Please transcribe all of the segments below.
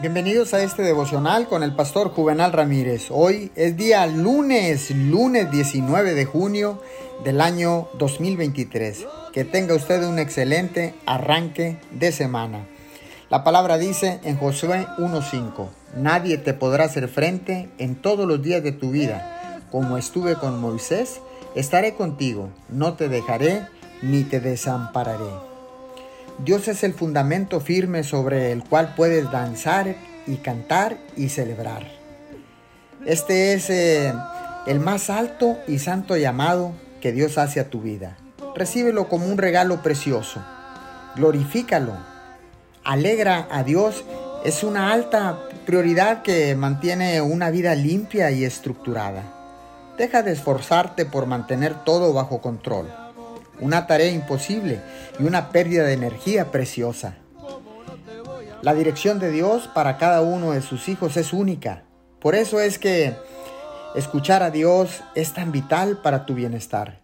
Bienvenidos a este devocional con el pastor Juvenal Ramírez. Hoy es día lunes, lunes 19 de junio del año 2023. Que tenga usted un excelente arranque de semana. La palabra dice en Josué 1.5, nadie te podrá hacer frente en todos los días de tu vida. Como estuve con Moisés, estaré contigo, no te dejaré ni te desampararé. Dios es el fundamento firme sobre el cual puedes danzar y cantar y celebrar. Este es eh, el más alto y santo llamado que Dios hace a tu vida. Recíbelo como un regalo precioso. Glorifícalo. Alegra a Dios. Es una alta prioridad que mantiene una vida limpia y estructurada. Deja de esforzarte por mantener todo bajo control una tarea imposible y una pérdida de energía preciosa. La dirección de Dios para cada uno de sus hijos es única. Por eso es que escuchar a Dios es tan vital para tu bienestar.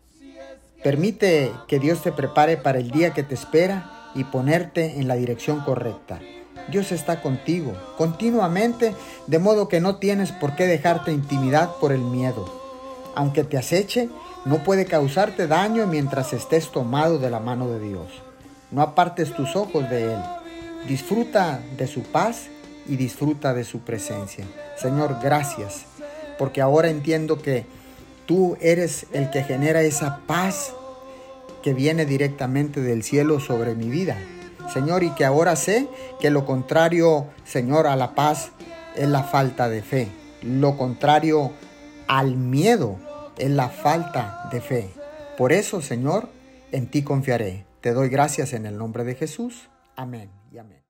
Permite que Dios te prepare para el día que te espera y ponerte en la dirección correcta. Dios está contigo continuamente, de modo que no tienes por qué dejarte intimidad por el miedo. Aunque te aceche, no puede causarte daño mientras estés tomado de la mano de Dios. No apartes tus ojos de Él. Disfruta de su paz y disfruta de su presencia. Señor, gracias, porque ahora entiendo que tú eres el que genera esa paz que viene directamente del cielo sobre mi vida. Señor, y que ahora sé que lo contrario, Señor, a la paz es la falta de fe. Lo contrario al miedo es la falta de fe. Por eso, Señor, en ti confiaré. Te doy gracias en el nombre de Jesús. Amén y amén.